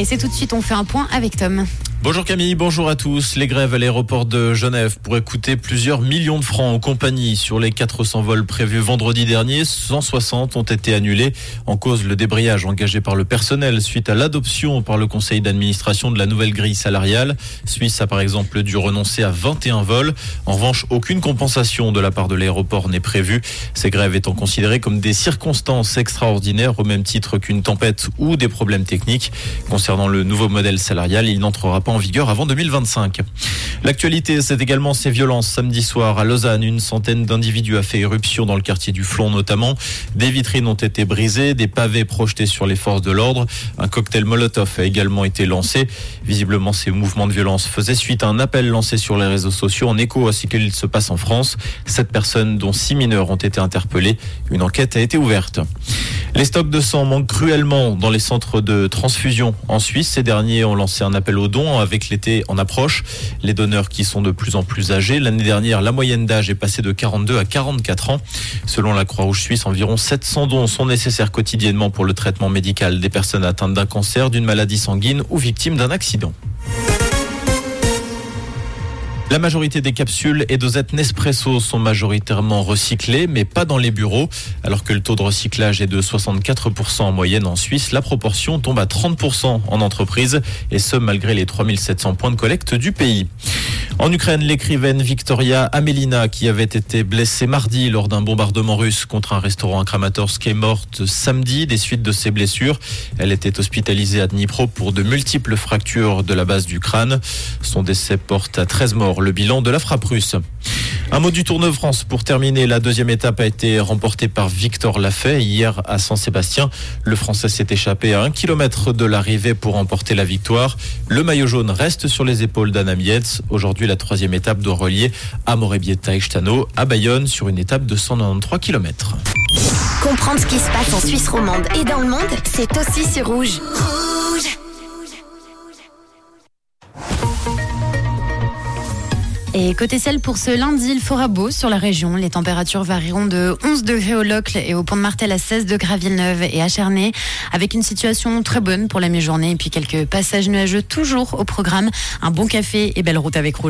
Et c'est tout de suite, on fait un point avec Tom. Bonjour Camille, bonjour à tous. Les grèves à l'aéroport de Genève pourraient coûter plusieurs millions de francs aux compagnies. Sur les 400 vols prévus vendredi dernier, 160 ont été annulés en cause le débrayage engagé par le personnel suite à l'adoption par le conseil d'administration de la nouvelle grille salariale. Suisse a par exemple dû renoncer à 21 vols. En revanche, aucune compensation de la part de l'aéroport n'est prévue. Ces grèves étant considérées comme des circonstances extraordinaires au même titre qu'une tempête ou des problèmes techniques. Concernant le nouveau modèle salarial, il n'entrera pas en vigueur avant 2025. L'actualité, c'est également ces violences. Samedi soir, à Lausanne, une centaine d'individus a fait éruption dans le quartier du Flon notamment. Des vitrines ont été brisées, des pavés projetés sur les forces de l'ordre. Un cocktail Molotov a également été lancé. Visiblement, ces mouvements de violence faisaient suite à un appel lancé sur les réseaux sociaux en écho à ce qu'il se passe en France. Sept personnes, dont six mineurs, ont été interpellées. Une enquête a été ouverte. Les stocks de sang manquent cruellement dans les centres de transfusion en Suisse. Ces derniers ont lancé un appel aux dons avec l'été en approche. Les donneurs qui sont de plus en plus âgés. L'année dernière, la moyenne d'âge est passée de 42 à 44 ans. Selon la Croix-Rouge suisse, environ 700 dons sont nécessaires quotidiennement pour le traitement médical des personnes atteintes d'un cancer, d'une maladie sanguine ou victimes d'un accident. La majorité des capsules et dosettes Nespresso sont majoritairement recyclées, mais pas dans les bureaux. Alors que le taux de recyclage est de 64% en moyenne en Suisse, la proportion tombe à 30% en entreprise, et ce malgré les 3700 points de collecte du pays. En Ukraine, l'écrivaine Victoria Amelina, qui avait été blessée mardi lors d'un bombardement russe contre un restaurant à Kramatorsk, est morte samedi des suites de ses blessures. Elle était hospitalisée à Dnipro pour de multiples fractures de la base du crâne. Son décès porte à 13 morts le bilan de la frappe russe. Un mot du Tour de France pour terminer. La deuxième étape a été remportée par Victor Lafay hier à Saint-Sébastien. Le Français s'est échappé à un kilomètre de l'arrivée pour remporter la victoire. Le maillot jaune reste sur les épaules d'Anna Mietz. Aujourd'hui, la troisième étape doit relier Amorebieta et Stano à Bayonne sur une étape de 193 km. Comprendre ce qui se passe en Suisse romande et dans le monde, c'est aussi sur Rouge. Et côté ciel, pour ce lundi, il fera beau sur la région. Les températures varieront de 11 degrés au Locle et au Pont de Martel à 16 degrés à Villeneuve et à Chernay, avec une situation très bonne pour la mi-journée et puis quelques passages nuageux toujours au programme. Un bon café et belle route avec Rouge.